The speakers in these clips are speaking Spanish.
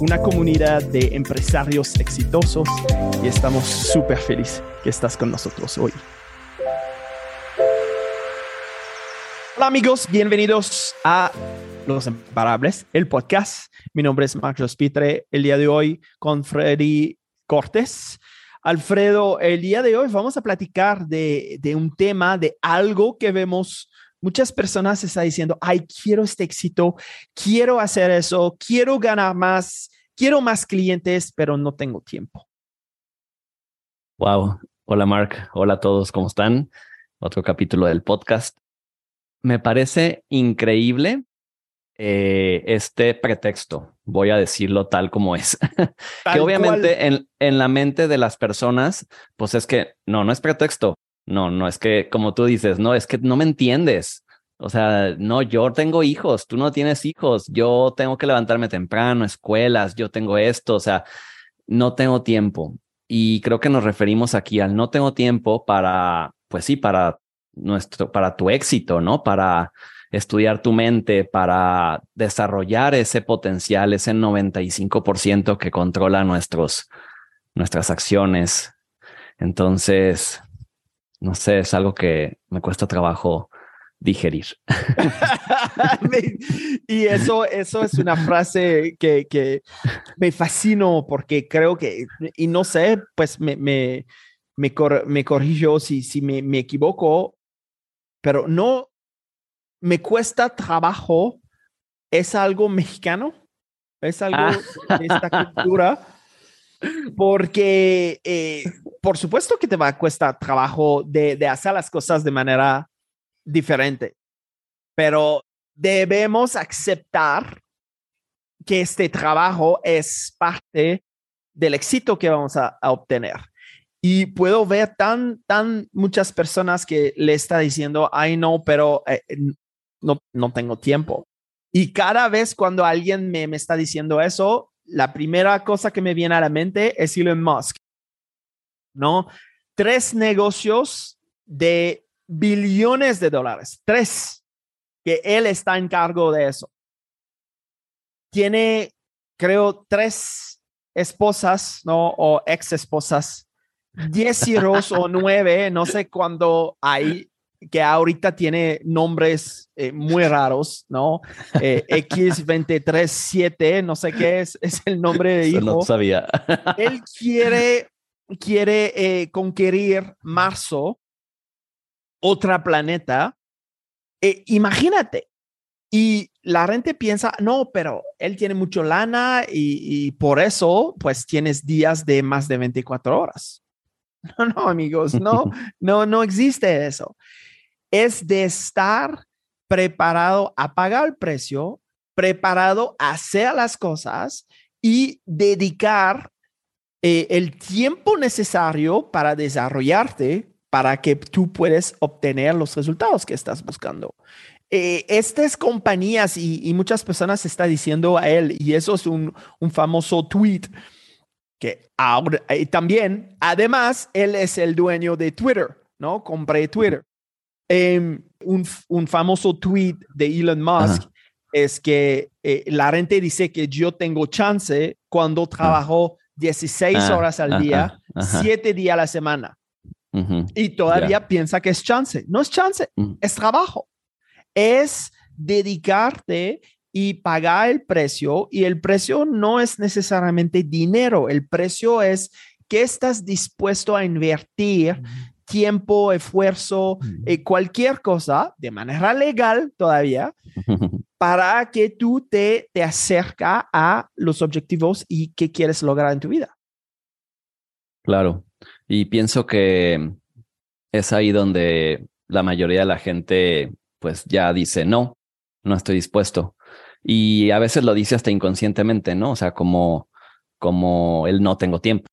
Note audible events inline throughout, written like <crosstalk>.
una comunidad de empresarios exitosos y estamos súper felices que estás con nosotros hoy. Hola amigos, bienvenidos a Los Imparables, el podcast. Mi nombre es Marcos Pitre, el día de hoy con Freddy Cortés. Alfredo, el día de hoy vamos a platicar de, de un tema, de algo que vemos muchas personas están diciendo, ay, quiero este éxito, quiero hacer eso, quiero ganar más, quiero más clientes, pero no tengo tiempo. Wow. Hola, Mark. Hola a todos. ¿Cómo están? Otro capítulo del podcast. Me parece increíble eh, este pretexto. Voy a decirlo tal como es. <laughs> que obviamente en, en la mente de las personas, pues es que no, no es pretexto. No, no es que, como tú dices, no, es que no me entiendes. O sea, no, yo tengo hijos, tú no tienes hijos, yo tengo que levantarme temprano, escuelas, yo tengo esto, o sea, no tengo tiempo. Y creo que nos referimos aquí al no tengo tiempo para, pues sí, para nuestro, para tu éxito, ¿no? Para estudiar tu mente, para desarrollar ese potencial, ese 95% que controla nuestros, nuestras acciones. Entonces, no sé, es algo que me cuesta trabajo digerir. <laughs> y eso, eso es una frase que, que me fascino porque creo que, y no sé, pues me, me, me, me corrijo si, si me, me equivoco, pero no me cuesta trabajo. ¿Es algo mexicano? ¿Es algo ah. de esta cultura? <laughs> Porque, eh, por supuesto que te va a costar trabajo de, de hacer las cosas de manera diferente, pero debemos aceptar que este trabajo es parte del éxito que vamos a, obtener. Y puedo ver tan, tan muchas personas que le está diciendo, ay no, pero eh, no, no tengo tiempo. Y cada vez cuando alguien me, me está diciendo eso, la primera cosa que me viene a la mente es Elon Musk, ¿no? Tres negocios de billones de dólares, tres, que él está en cargo de eso. Tiene, creo, tres esposas, ¿no? O ex esposas, diez hijos o nueve, no sé cuándo hay, que ahorita tiene nombres eh, muy raros, ¿no? Eh, <laughs> X237, no sé qué es, es el nombre de hijo. No sabía. Él <laughs> quiere, quiere eh, conquerir Marzo, otra planeta. imagínate. Y la gente piensa, no, pero él tiene mucho lana y, y por eso, pues tienes días de más de 24 horas. <laughs> No, no, amigos, no, no, no existe eso es de estar preparado a pagar el precio, preparado a hacer las cosas y dedicar eh, el tiempo necesario para desarrollarte para que tú puedas obtener los resultados que estás buscando. Eh, estas compañías y, muchas personas están diciendo a él, y eso es un, famoso tweet, que ahora eh, también, además, él es el dueño de Twitter, ¿no? Compré Twitter. Em, un, un, famoso tweet de Elon Musk es que eh, la gente dice que yo tengo chance cuando trabajo 16 ah, horas al día, 7 días a la semana. Y todavía piensa que es chance. No es chance, es trabajo. Es dedicarte y pagar el precio. Y el precio no es necesariamente dinero. El precio es qué estás dispuesto a invertir tiempo, esfuerzo, eh, cualquier cosa de manera legal todavía <laughs> para que tú te, te acerca a los objetivos y qué quieres lograr en tu vida. Claro. Y pienso que es ahí donde la mayoría de la gente pues ya dice, no, no estoy dispuesto. Y a veces lo dice hasta inconscientemente, ¿no? O sea, como, como el no tengo tiempo.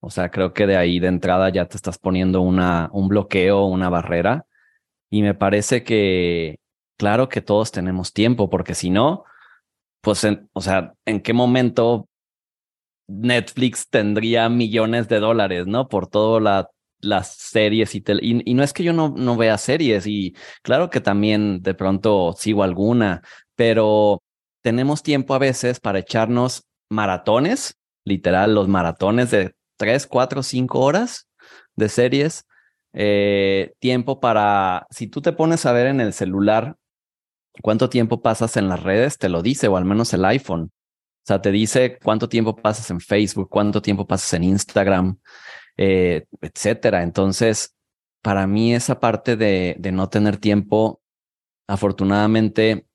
O sea, creo que de ahí de entrada ya te estás poniendo una, un bloqueo, una barrera. Y me parece que, claro que todos tenemos tiempo, porque si no, pues, o sea, ¿en qué momento Netflix tendría millones de dólares, ¿no? Por todo la, las series y, y, y no es que yo no, no vea series y claro que también de pronto sigo alguna, pero tenemos tiempo a veces para echarnos maratones, literal, los maratones de tres, cuatro, cinco horas de series. Eh, tiempo para, si tú te pones a ver en el celular cuánto tiempo pasas en las redes, te lo dice, o al menos el iPhone. O sea, te dice cuánto tiempo pasas en Facebook, cuánto tiempo pasas en Instagram, eh, etcétera. Entonces, para mí esa parte de, de no tener tiempo, afortunadamente,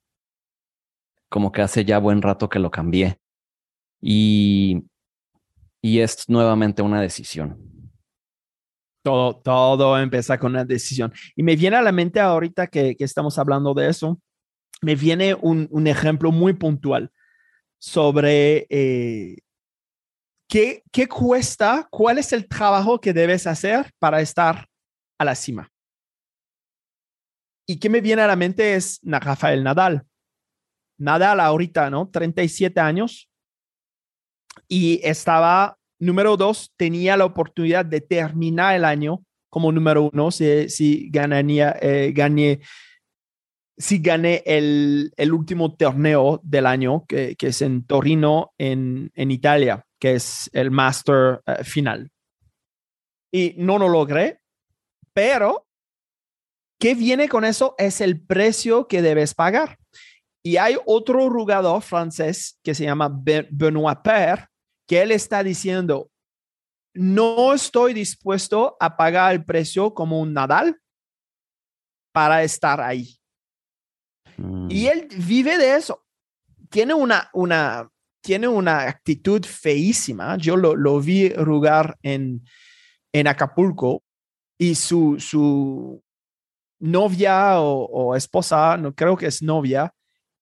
como que hace ya buen rato que lo cambié. Y, y es nuevamente una decisión. Todo, todo empieza con una decisión. Y me viene a la mente ahorita que, que estamos hablando de eso, me viene un, un ejemplo muy puntual sobre eh, qué, qué cuesta, cuál es el trabajo que debes hacer para estar a la cima. Y qué me viene a la mente es Rafael Nadal. Nadal ahorita, ¿no? 37 años. Y estaba número dos, tenía la oportunidad de terminar el año como número uno si, si ganaría, eh, gané si gané el, el, último torneo del año, que, que es en Torino, en, en, Italia, que es el Master uh, final. Y no lo logré, pero ¿qué viene con eso? Es el precio que debes pagar. Y hay otro jugador francés que se llama Benoit Paire, que él está diciendo, no estoy dispuesto a pagar el precio como un Nadal para estar ahí. Y Mm. él vive de eso. Tiene una, una, tiene una actitud feísima. Yo lo, lo vi jugar en, en Acapulco y su, su novia o, o, esposa, no creo que es novia,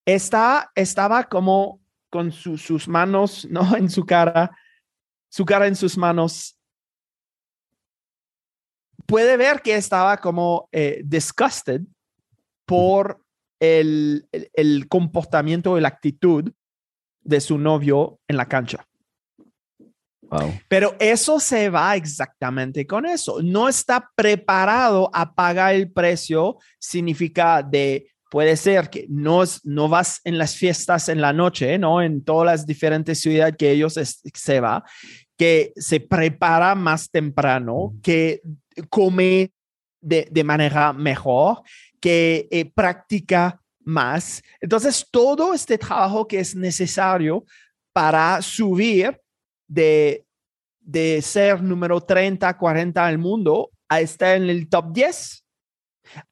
está, estaba como con su, sus manos ¿no? <laughs> en su cara, su cara en sus manos. Puede ver que estaba como eh, disgusted por el, el, el comportamiento y la actitud de su novio en la cancha. Wow. Pero eso se va exactamente con eso. No está preparado a pagar el precio, significa de, puede ser que no, no vas en las fiestas en la noche, ¿no? En todas las diferentes ciudades que ellos es, se va, que se prepara más temprano, que come de, de manera mejor, que eh, practica más. Entonces, todo este trabajo que es necesario para subir de, de ser número 30, 40 al mundo a estar en el top 10.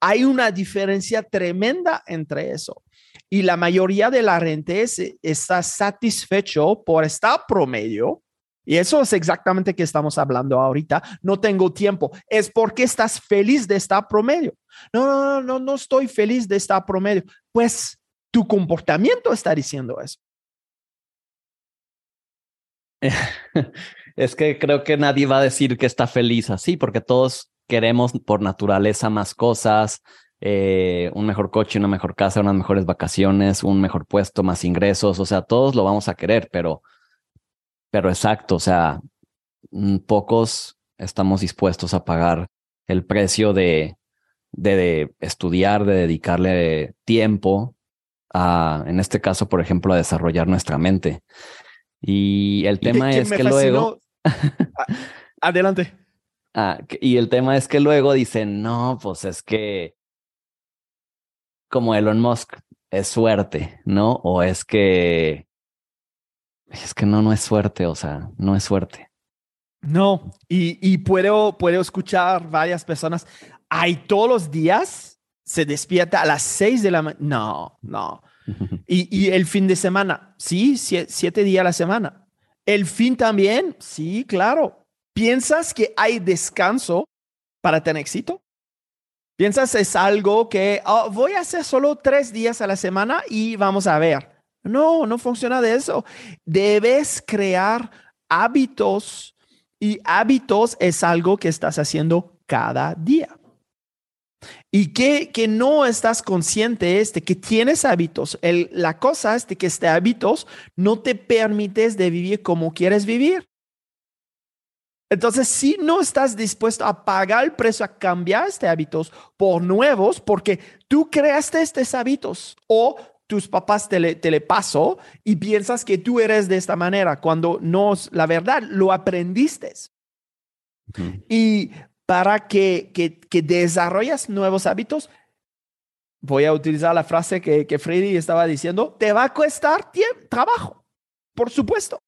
Hay una diferencia tremenda entre eso. Y la mayoría de la gente es, está satisfecho por estar promedio. Y eso es exactamente que estamos hablando ahorita. No tengo tiempo. Es porque estás feliz de estar promedio. No, no, no, no estoy feliz de estar promedio. Pues tu comportamiento está diciendo eso. <laughs> es que creo que nadie va a decir que está feliz así, porque todos queremos por naturaleza más cosas, eh, un mejor coche, una mejor casa, unas mejores vacaciones, un mejor puesto, más ingresos, o sea, todos lo vamos a querer, pero, pero exacto, o sea, mm, pocos estamos dispuestos a pagar el precio de, de, de estudiar, de dedicarle tiempo a, en este caso, por ejemplo, a desarrollar nuestra mente. Y el tema es que luego. <laughs> Adelante. Ah, y el tema es que luego dicen, no, pues es que como Elon Musk es suerte, ¿no? O es que es que no, no es suerte, o sea, no es suerte. No, y, y puedo, puedo escuchar varias personas, hay todos los días se despierta a las seis de la mañana. No, no. <laughs> Y, y, el fin de semana, sí, siete días a la semana. El fin también, sí, claro. ¿Piensas que hay descanso para tener éxito? ¿Piensas es algo que oh, voy a hacer solo tres días a la semana y vamos a ver? No, no funciona de eso. Debes crear hábitos Y hábitos es algo que estás haciendo cada día. Y que, que no estás consciente es de que tienes hábitos. La cosa es de que este hábitos no te permites de vivir como quieres vivir. Entonces, si no estás dispuesto a pagar el precio, a cambiar este hábitos por nuevos, porque tú creaste estos hábitos o tus papás te le, te le pasó y piensas que tú eres de esta manera, cuando no, la verdad, lo aprendiste. Y para que, que, que desarrollas nuevos hábitos, voy a utilizar la frase que, que Freddy estaba diciendo, te va a costar tiempo, trabajo, por supuesto.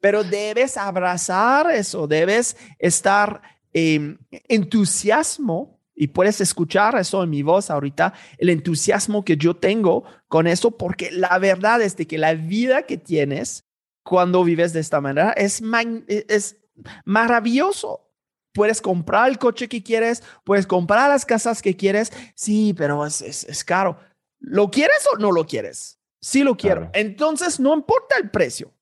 Pero debes abrazar eso, debes estar eh, entusiasmo y puedes escuchar eso en mi voz ahorita, el entusiasmo que yo tengo con eso, porque la verdad es de que la vida que tienes cuando vives de esta manera es, es maravilloso puedes comprar el coche que quieres, puedes comprar las casas que quieres. Sí, pero es, es, caro. ¿Lo quieres o no lo quieres? Sí lo quiero. Entonces, no importa el precio.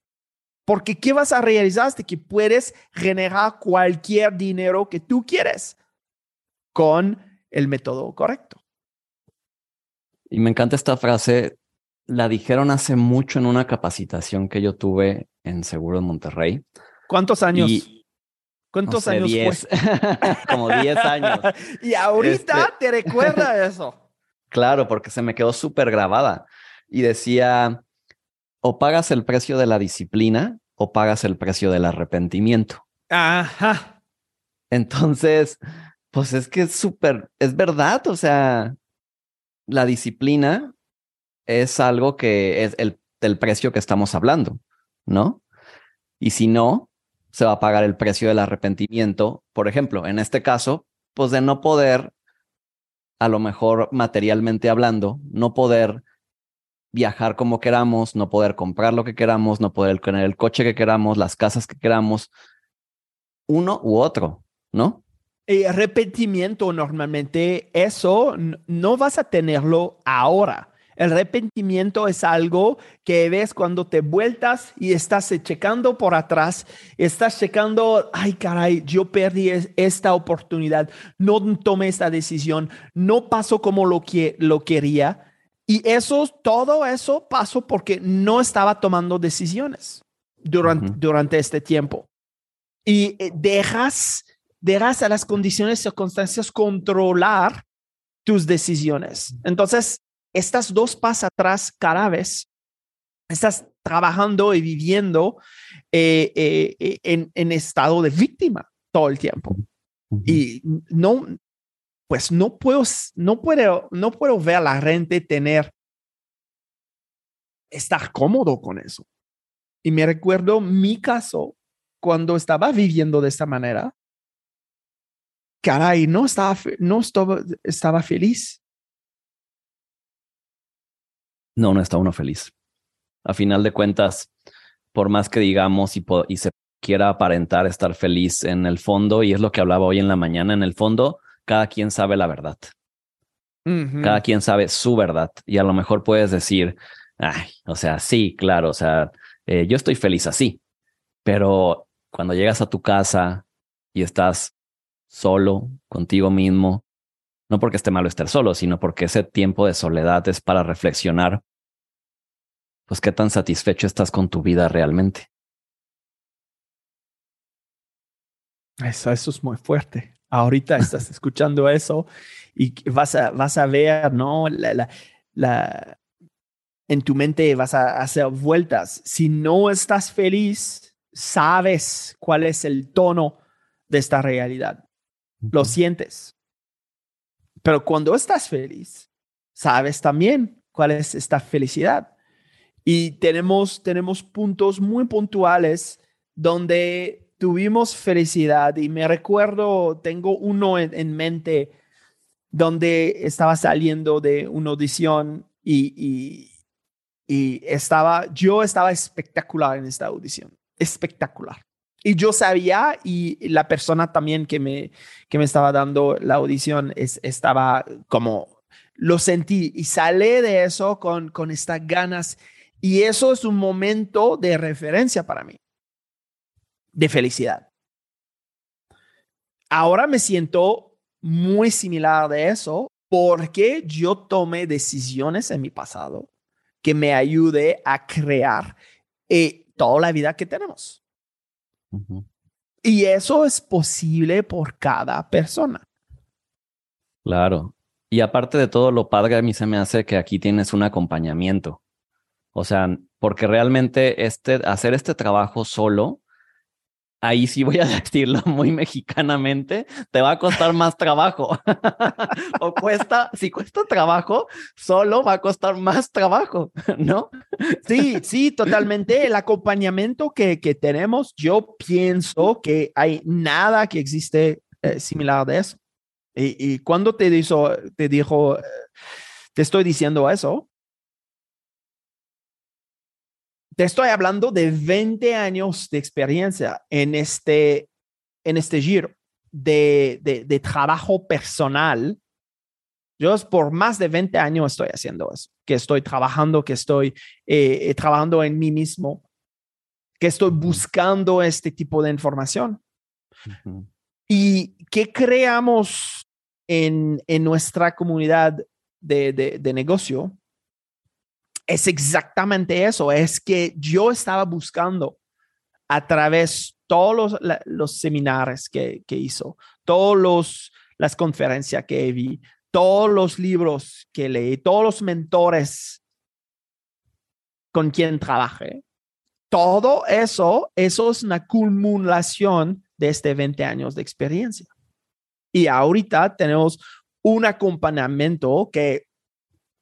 Porque ¿qué vas a realizar? De que puedes generar cualquier dinero que tú quieres con el método correcto. Y me encanta esta frase. La dijeron hace mucho en una capacitación que yo tuve en Seguro de Monterrey. ¿Cuántos años? ¿Cuántos años fue? <laughs> Como 10 años. <laughs> y ahorita este te recuerda eso. <laughs> Claro, porque se me quedó súper grabada. Y decía, o pagas el precio de la disciplina o pagas el precio del arrepentimiento. Ajá. Entonces, pues es que es súper, es verdad, o sea, la disciplina es algo que es el, el precio que estamos hablando, ¿no? Y si no, se va a pagar el precio del arrepentimiento, por ejemplo, en este caso, pues de no poder, a lo mejor materialmente hablando, no poder viajar como queramos, no poder comprar lo que queramos, no poder tener el coche que queramos, las casas que queramos, uno u otro, ¿no? Y arrepentimiento normalmente, eso no vas a tenerlo ahora el arrepentimiento es algo que ves cuando te vueltas y estás checando por atrás, estás checando, ay caray, yo perdí esta oportunidad, no tomé esta decisión, no pasó como lo, que, lo quería. Y eso, todo eso pasó porque no estaba tomando decisiones durante, durante este tiempo. Y eh, dejas, dejas a las condiciones y circunstancias controlar tus decisiones. Entonces, estas dos pasos atrás cada vez, estás trabajando y viviendo eh, eh, en, en, estado de víctima todo el tiempo. Y no, pues no puedo, no puedo, no puedo ver a la gente tener, estar cómodo con eso. Y me recuerdo mi caso cuando estaba viviendo de esta manera. Caray, no estaba, no estaba, estaba feliz no, no está uno feliz. A final de cuentas, por más que digamos y, y se quiera aparentar estar feliz en el fondo, y es lo que hablaba hoy en la mañana, en el fondo, cada quien sabe la verdad. Cada quien sabe su verdad. Y a lo mejor puedes decir, ay, o sea, sí, claro, o sea, eh, yo estoy feliz así. Pero cuando llegas a tu casa y estás solo contigo mismo, no porque esté malo estar solo, sino porque ese tiempo de soledad es para reflexionar, pues qué tan satisfecho estás con tu vida realmente. Eso, eso es muy fuerte. Ahorita estás escuchando eso y vas a, vas a ver, ¿no? La, la, en tu mente vas a hacer vueltas. Si no estás feliz, sabes cuál es el tono de esta realidad. Lo sientes. Pero cuando estás feliz, sabes también cuál es esta felicidad. Y tenemos, tenemos puntos muy puntuales donde tuvimos felicidad y me recuerdo, tengo uno en, mente donde estaba saliendo de una audición y, y, estaba, yo estaba espectacular en esta audición, espectacular. Y yo sabía, y la persona también que me, que me estaba dando la audición es, estaba como, lo sentí y sale de eso con, con estas ganas. Y eso es un momento de referencia para mí. De felicidad. Ahora me siento muy similar de eso porque yo tomé decisiones en mi pasado que me ayude a crear eh, toda la vida que tenemos. Y eso es posible por cada persona. Claro. Y aparte de todo, lo padre a mí se me hace que aquí tienes un acompañamiento. O sea, porque realmente este, hacer este trabajo solo ahí sí voy a <laughs> decirlo muy mexicanamente, te va a costar más trabajo. <laughs> o cuesta, si cuesta trabajo, solo va a costar más trabajo, <laughs> ¿no? sí, sí, totalmente. El acompañamiento que, que tenemos, yo pienso que hay nada que existe eh, similar de eso. Y, cuando te, dijo, te dijo, eh, te estoy diciendo eso, te estoy hablando de 20 años de experiencia en este, en este giro de, de, trabajo personal. Yo por más de 20 años estoy haciendo eso, que estoy trabajando, que estoy eh, eh, trabajando en mí mismo, que estoy buscando este tipo de información. Y que creamos en, en nuestra comunidad de, de, de negocio es exactamente eso, es que yo estaba buscando a través todos los, los seminarios que, que hizo, todas las conferencias que vi, todos los libros que leí, todos los mentores con quien trabajé. Todo eso, eso es una acumulación de este 20 años de experiencia. Y ahorita tenemos un acompañamiento que,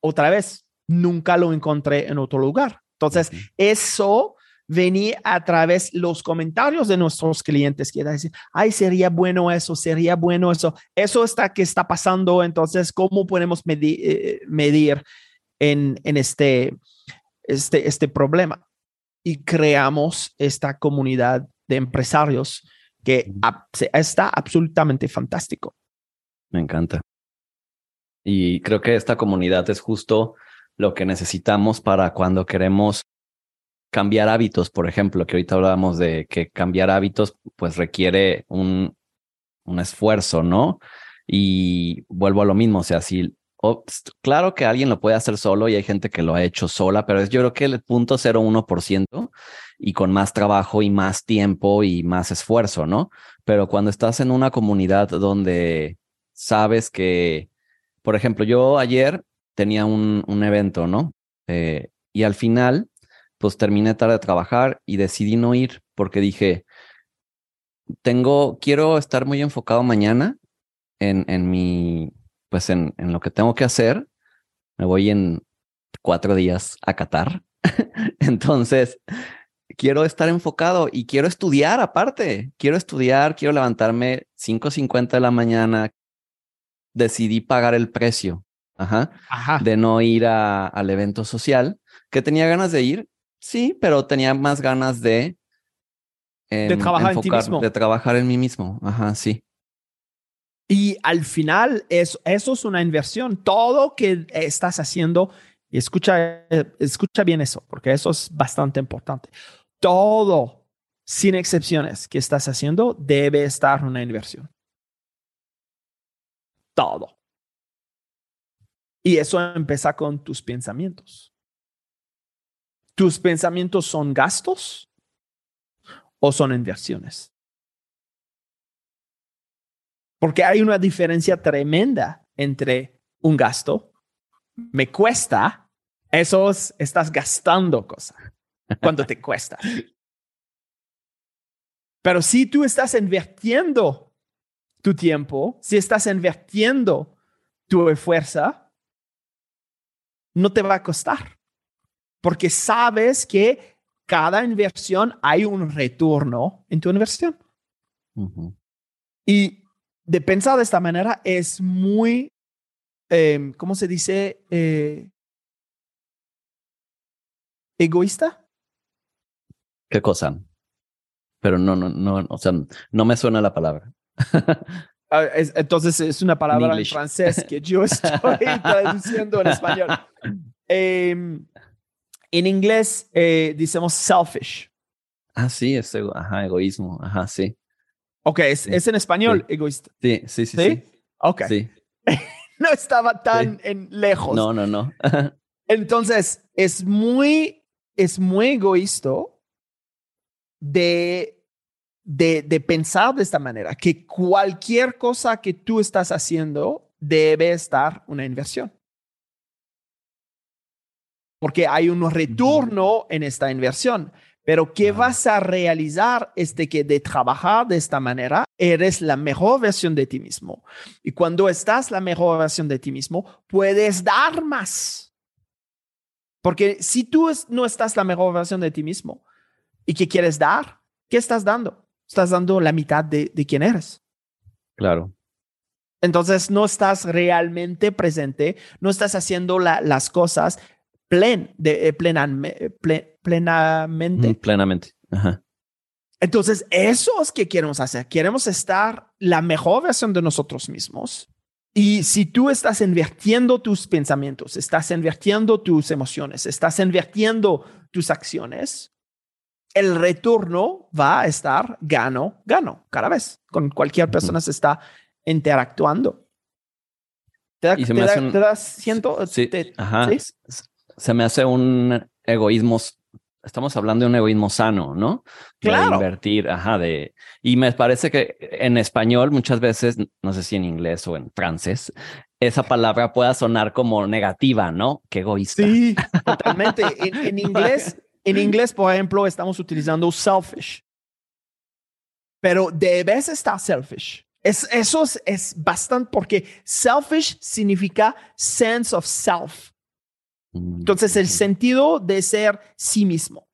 otra vez, nunca lo encontré en otro lugar. Entonces, eso venía a través los comentarios de nuestros clientes que decir, ay, sería bueno eso, sería bueno eso, eso está que está pasando, entonces, ¿cómo podemos medir, eh, medir en, en este, este, este problema? Y creamos esta comunidad de empresarios que está absolutamente fantástico. Me encanta. Y creo que esta comunidad es justo lo que necesitamos para cuando queremos cambiar hábitos, por ejemplo, que ahorita hablábamos de que cambiar hábitos pues requiere un, un esfuerzo, ¿no? Y vuelvo a lo mismo, o sea, si, claro que alguien lo puede hacer solo y hay gente que lo ha hecho sola, pero es yo creo que el punto 0,1% y con más trabajo y más tiempo y más esfuerzo, ¿no? Pero cuando estás en una comunidad donde sabes que, por ejemplo, yo ayer tenía un, un evento, ¿no? Eh, y al final, pues terminé tarde de trabajar y decidí no ir porque dije, tengo, quiero estar muy enfocado mañana en, en mi, pues en, en lo que tengo que hacer. Me voy en cuatro días a Qatar. <laughs> Entonces, quiero estar enfocado y quiero estudiar aparte. Quiero estudiar, quiero levantarme 5.50 de la mañana. Decidí pagar el precio Ajá, de no ir al evento social, que tenía ganas de ir, sí, pero tenía más ganas de... de trabajar en ti mismo. De trabajar en mí mismo, ajá, sí. Y al final, eso, eso es una inversión. Todo que estás haciendo, y escucha, escucha bien eso, porque eso es bastante importante. Todo, sin excepciones, que estás haciendo debe estar una inversión. Todo. Y eso empieza con tus pensamientos. ¿Tus pensamientos son gastos o son inversiones? Porque hay una diferencia tremenda entre un gasto, me cuesta, eso estás gastando cosas cuando te cuesta. Pero si tú estás invirtiendo tu tiempo, si estás invirtiendo tu fuerza, no te va a costar, porque sabes que cada inversión hay un retorno en tu inversión. Y de pensar de esta manera es muy, eh, ¿cómo se dice? Eh, egoísta. ¿Qué cosa? Pero no, no, no, o sea, no me suena la palabra. Ah, entonces es una palabra en francés que yo estoy <laughs> traduciendo en español. Em, en inglés eh, decimos selfish. Ah, sí, es ego- ajá, egoísmo. Ajá, sí. Ok, es, Sí. es en español, Sí. egoísta. Sí, sí, sí. ¿Sí? Ok. <laughs> No estaba tan en lejos. No, no, no. <laughs> Entonces, es muy, es muy egoísta de, de, de pensar de esta manera, que cualquier cosa que tú estás haciendo debe estar una inversión. Porque hay un retorno en esta inversión. Pero ¿qué vas a realizar es de que de trabajar de esta manera eres la mejor versión de ti mismo. Y cuando estás la mejor versión de ti mismo, puedes dar más. Porque si tú no estás la mejor versión de ti mismo y que quieres dar, ¿qué estás dando? Estás dando la mitad de, de quién eres. Claro. Entonces no estás realmente presente, no estás haciendo la- las cosas plen, de, eh, plename- ple- plenamente. Mm, Plenamente. Ajá. Entonces, eso es que queremos hacer. Queremos estar la mejor versión de nosotros mismos. Y si tú estás invirtiendo tus pensamientos, estás invirtiendo tus emociones, estás invirtiendo tus acciones, el retorno va a estar gano, gano, cada vez. Con cualquier persona se está interactuando. ¿Te da, Y se te me da- hace un- te da- siento? Sí, te- ajá. ¿sí? Se me hace un egoísmo. Estamos hablando de un egoísmo sano, ¿no? De Claro. invertir, ajá, de. Y me parece que en español muchas veces, no sé si en inglés o en francés, esa palabra pueda sonar como negativa, ¿no? Qué egoísta. Sí, <laughs> totalmente. En, en inglés, en inglés, por ejemplo, estamos utilizando selfish. Pero debes estar selfish. Es, eso es, es bastante porque selfish significa sense of self. Entonces, el sentido de ser sí mismo.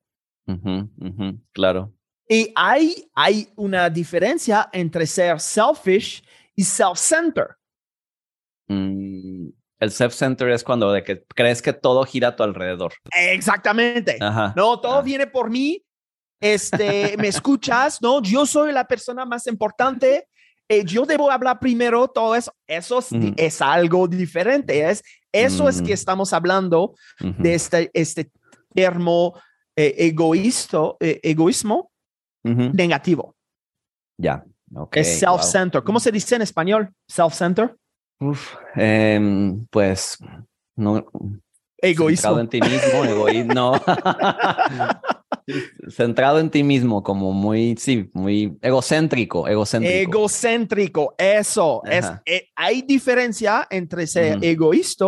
Claro. Y hay, hay una diferencia entre ser selfish y self-centered. Mm, el self-center es cuando de que crees que todo gira a tu alrededor. Exactamente. Ajá. No, todo viene por mí. Este, me escuchas, no, yo soy la persona más importante. eh, yo debo hablar primero, todo eso. Eso es, es algo diferente. Es, eso es Mm. que estamos hablando de este, este termo eh, egoísto, eh, egoísmo negativo. Ya. ok, es wow. self-centered. ¿Cómo se dice en español? Self-centered. Em, pues no. Egoísmo. Centrado en ti mismo, egoísmo. No. <laughs> Centrado en ti mismo, como muy, sí, muy egocéntrico, egocéntrico. Egocéntrico, eso. Es, eh, hay diferencia entre ser Ujú. egoísta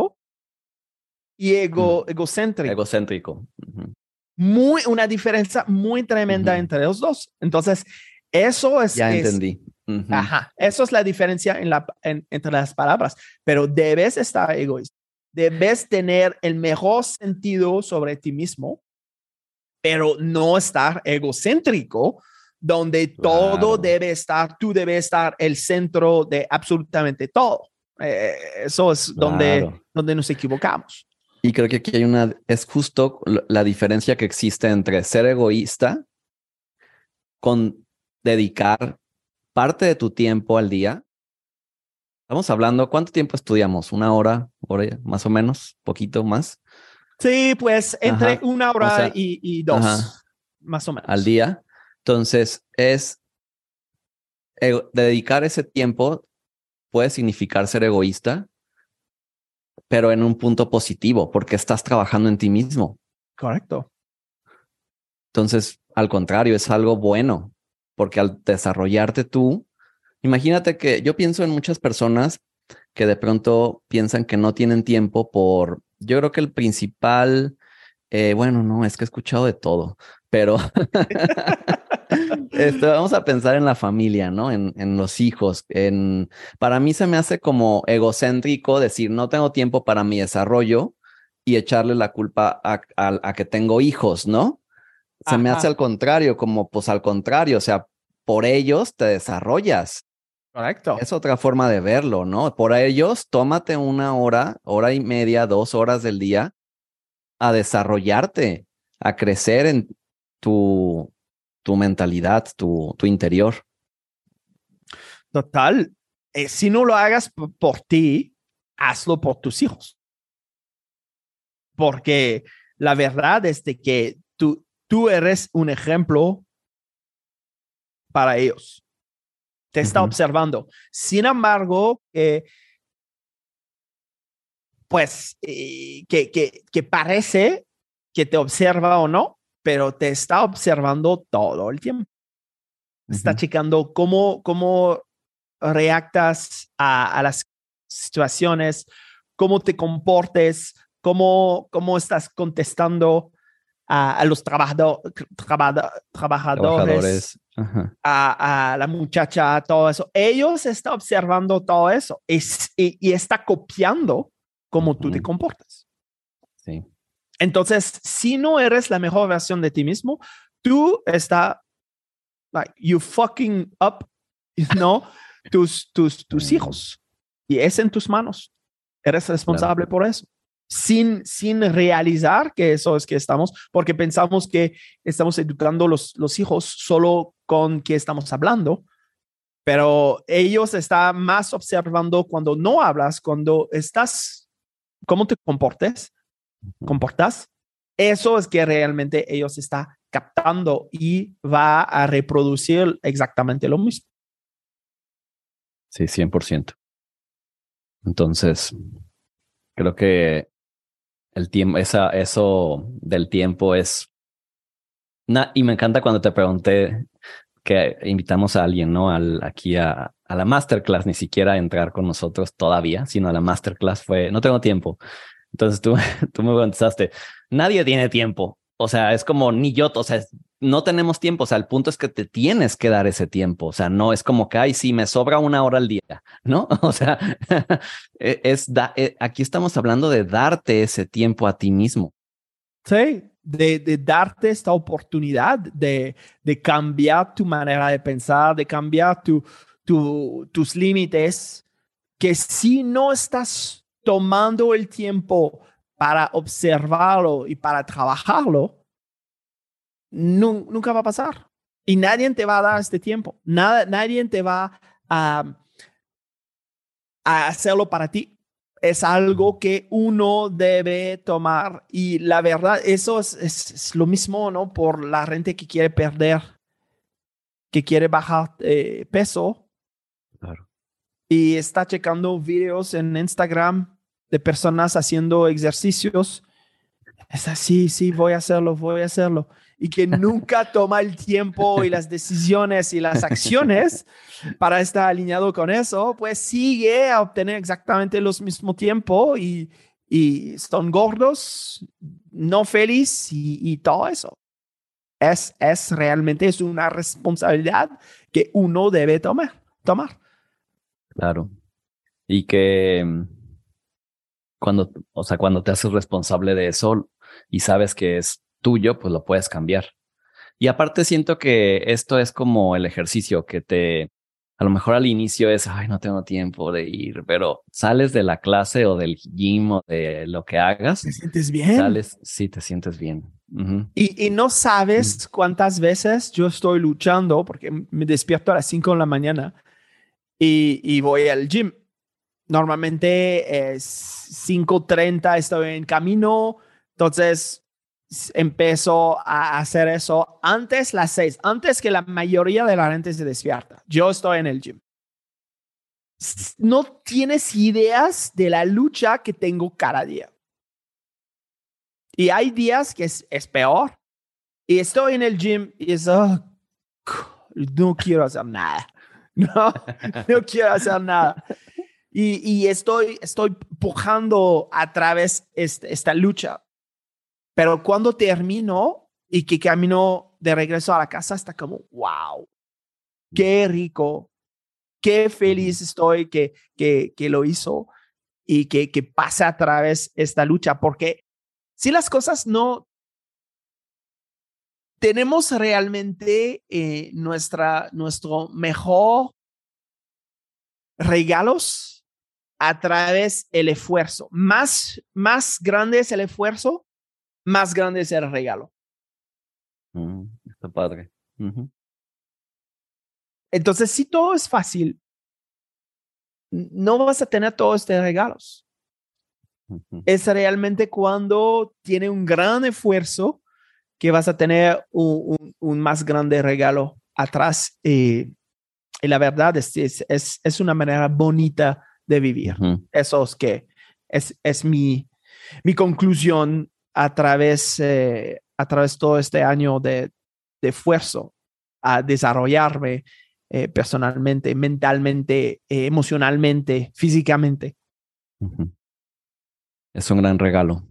y ego, egocéntrico. egocéntrico. Ujú. muy, una diferencia muy tremenda entre los dos. Entonces, eso es, Ya es- entendí. Ajá, eso es la diferencia en la, en- entre las palabras, pero debes estar egoísta. Debes tener el mejor sentido sobre ti mismo, pero no estar egocéntrico, donde todo debe estar, tú debes estar el centro de absolutamente todo. Eh, eso es donde nos equivocamos. Y creo que aquí hay una, es justo la diferencia que existe entre ser egoísta con dedicar parte de tu tiempo al día. Estamos hablando, ¿cuánto tiempo estudiamos? ¿Una hora, hora más o menos? ¿Poquito más? Sí, pues entre Ajá. una hora O sea, y, y dos, ajá. más o menos. al día. Entonces, es dedicar ese tiempo puede significar ser egoísta, pero en un punto positivo, porque estás trabajando en ti mismo. Correcto. Entonces, al contrario, es algo bueno, porque al desarrollarte tú, imagínate que yo pienso en muchas personas que de pronto piensan que no tienen tiempo por, yo creo que el principal, eh, bueno, no, es que he escuchado de todo, pero <laughs> este, vamos a pensar en la familia, ¿no? En, en los hijos. En, para mí se me hace como egocéntrico decir, no tengo tiempo para mi desarrollo y echarle la culpa a, a- a que tengo hijos, ¿no? Se me hace al contrario, como pues al contrario, o sea, por ellos te desarrollas. Correcto. Es otra forma de verlo, ¿no? Por ellos, tómate una hora, hora y media, dos horas del día a desarrollarte, a crecer en tu, tu mentalidad, tu, tu interior. Total. Eh, si no lo hagas por ti, hazlo por tus hijos. Porque la verdad es de que tú, tú eres un ejemplo para ellos. Te está observando. Sin embargo, pues eh, que, que, que parece que te observa o no, pero te está observando todo el tiempo. Está checando cómo, cómo reactas a, a, las situaciones, cómo te comportes, cómo, cómo estás contestando a, a los trabajado, trabajadores, a, a, la muchacha, todo eso. Ellos están observando todo eso y, y, está copiando cómo tú te comportas. Entonces, si no eres la mejor versión de ti mismo, tú estás, like, you fucking up, <laughs> know, tus, tus, tus hijos. Y es en tus manos. Eres responsable por eso. Sin, sin realizar que eso es que estamos, porque pensamos que estamos educando los, los hijos solo con que estamos hablando, pero ellos están más observando cuando no hablas, cuando estás, cómo te comportes, comportas. Eso es que realmente ellos están captando y va a reproducir exactamente lo mismo. Sí, 100%. Entonces, creo que el tiempo, esa, eso del tiempo es... y me encanta cuando te pregunté que invitamos a alguien, ¿no? Al, aquí a, a la masterclass, ni siquiera a entrar con nosotros todavía, sino a la masterclass fue, no tengo tiempo. Entonces tú, <laughs> tú me contestaste, nadie tiene tiempo. O sea, es como ni yo, o sea, no tenemos tiempo. O sea, el punto es que te tienes que dar ese tiempo. O sea, no es como que, ay, sí, me sobra una hora al día, <laughs> ¿no? <laughs> O sea, e, es e, aquí estamos hablando de darte ese tiempo a ti mismo. Sí, de, de darte esta oportunidad de, de, cambiar tu manera de pensar, de cambiar tu, tu, tus límites, que si no estás tomando el tiempo para observarlo y para trabajarlo, nunca va a pasar. Y nadie te va a dar este tiempo. Nada, nadie te va a, a hacerlo para ti. Es algo que uno debe tomar. Y la verdad, eso es, es, lo mismo, ¿no? Por la gente que quiere perder, que quiere bajar eh, peso. Claro. Y está checando videos en Instagram de personas haciendo ejercicios. Es así, sí, voy a hacerlo, voy a hacerlo. Y que <laughs> nunca toma el tiempo y las decisiones y las acciones para estar alineado con eso, pues sigue a obtener exactamente los mismo tiempo y, y son gordos, no felices y, y, todo eso. Es, es realmente es una responsabilidad que uno debe tomar. tomar. Claro. Y que cuando, o sea, cuando te haces responsable de eso y sabes que es tuyo, pues lo puedes cambiar. Y aparte siento que esto es como el ejercicio que te, a lo mejor al inicio es, ay, no tengo tiempo de ir, pero sales de la clase o del gym o de lo que hagas. ¿Te sientes bien? Sales, sí, te sientes bien. y, y, no sabes cuántas veces yo estoy luchando porque me despierto a las 5 de la mañana y, y voy al gym normalmente es 5.30 estoy en camino, entonces empezó a hacer eso antes las 6, antes que la mayoría de la gente se despierta. Yo estoy en el gym. No tienes ideas de la lucha que tengo cada día. Y hay días que es, es peor. Y estoy en el gym y es, oh, no quiero hacer nada. <laughs> No, no quiero hacer nada. Y, estoy, estoy pujando a través de este, esta lucha. Pero cuando termino y que camino de regreso a la casa, está como, wow, qué rico, qué feliz estoy que, que, que lo hizo y que, que pase a través esta lucha. Porque si las cosas no tenemos realmente eh, nuestra, nuestro mejor regalos a través del esfuerzo. Más, más grande es el esfuerzo, más grande es el regalo. Mm, está padre. Entonces, si todo es fácil, no vas a tener todos estos regalos. Es realmente cuando tiene un gran esfuerzo que vas a tener un, un, más grande regalo atrás. y la verdad es, es, es, una manera bonita de vivir. Eso es que es, es mi, mi conclusión a través, eh, a través de todo este año de, de esfuerzo a desarrollarme eh, personalmente, mentalmente, eh, emocionalmente, físicamente. Es un gran regalo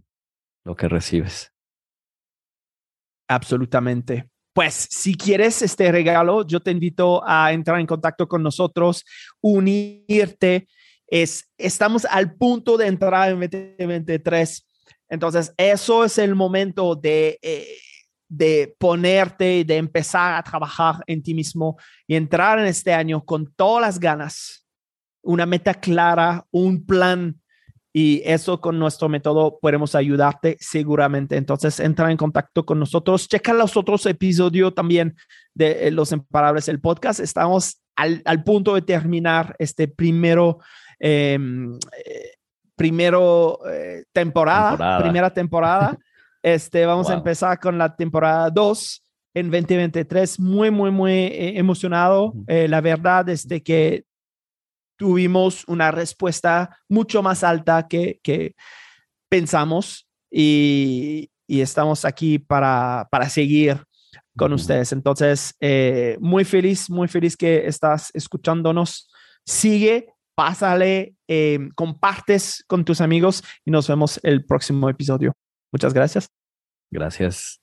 lo que recibes. Absolutamente. Pues si quieres este regalo, yo te invito a entrar en contacto con nosotros, unirte. Es, estamos al punto de entrar en 2023. Entonces, eso es el momento de, eh, de ponerte, de empezar a trabajar en ti mismo y entrar en este año con todas las ganas, una meta clara, un plan y eso con nuestro método podemos ayudarte seguramente. Entonces, entra en contacto con nosotros. Checa los otros episodios también de eh, Los Imparables, el podcast. Estamos al, punto de terminar este primero, eh, primero eh, temporada, primera temporada. <laughs> Este, vamos a empezar con la temporada 2 en 2023. Muy, muy, muy emocionado. la verdad es de que tuvimos una respuesta mucho más alta que, que pensamos y, y, estamos aquí para, para seguir con ustedes. Entonces, eh, muy feliz, muy feliz que estás escuchándonos. Sigue, pásale, eh, compartes con tus amigos y nos vemos el próximo episodio. Muchas gracias. Gracias.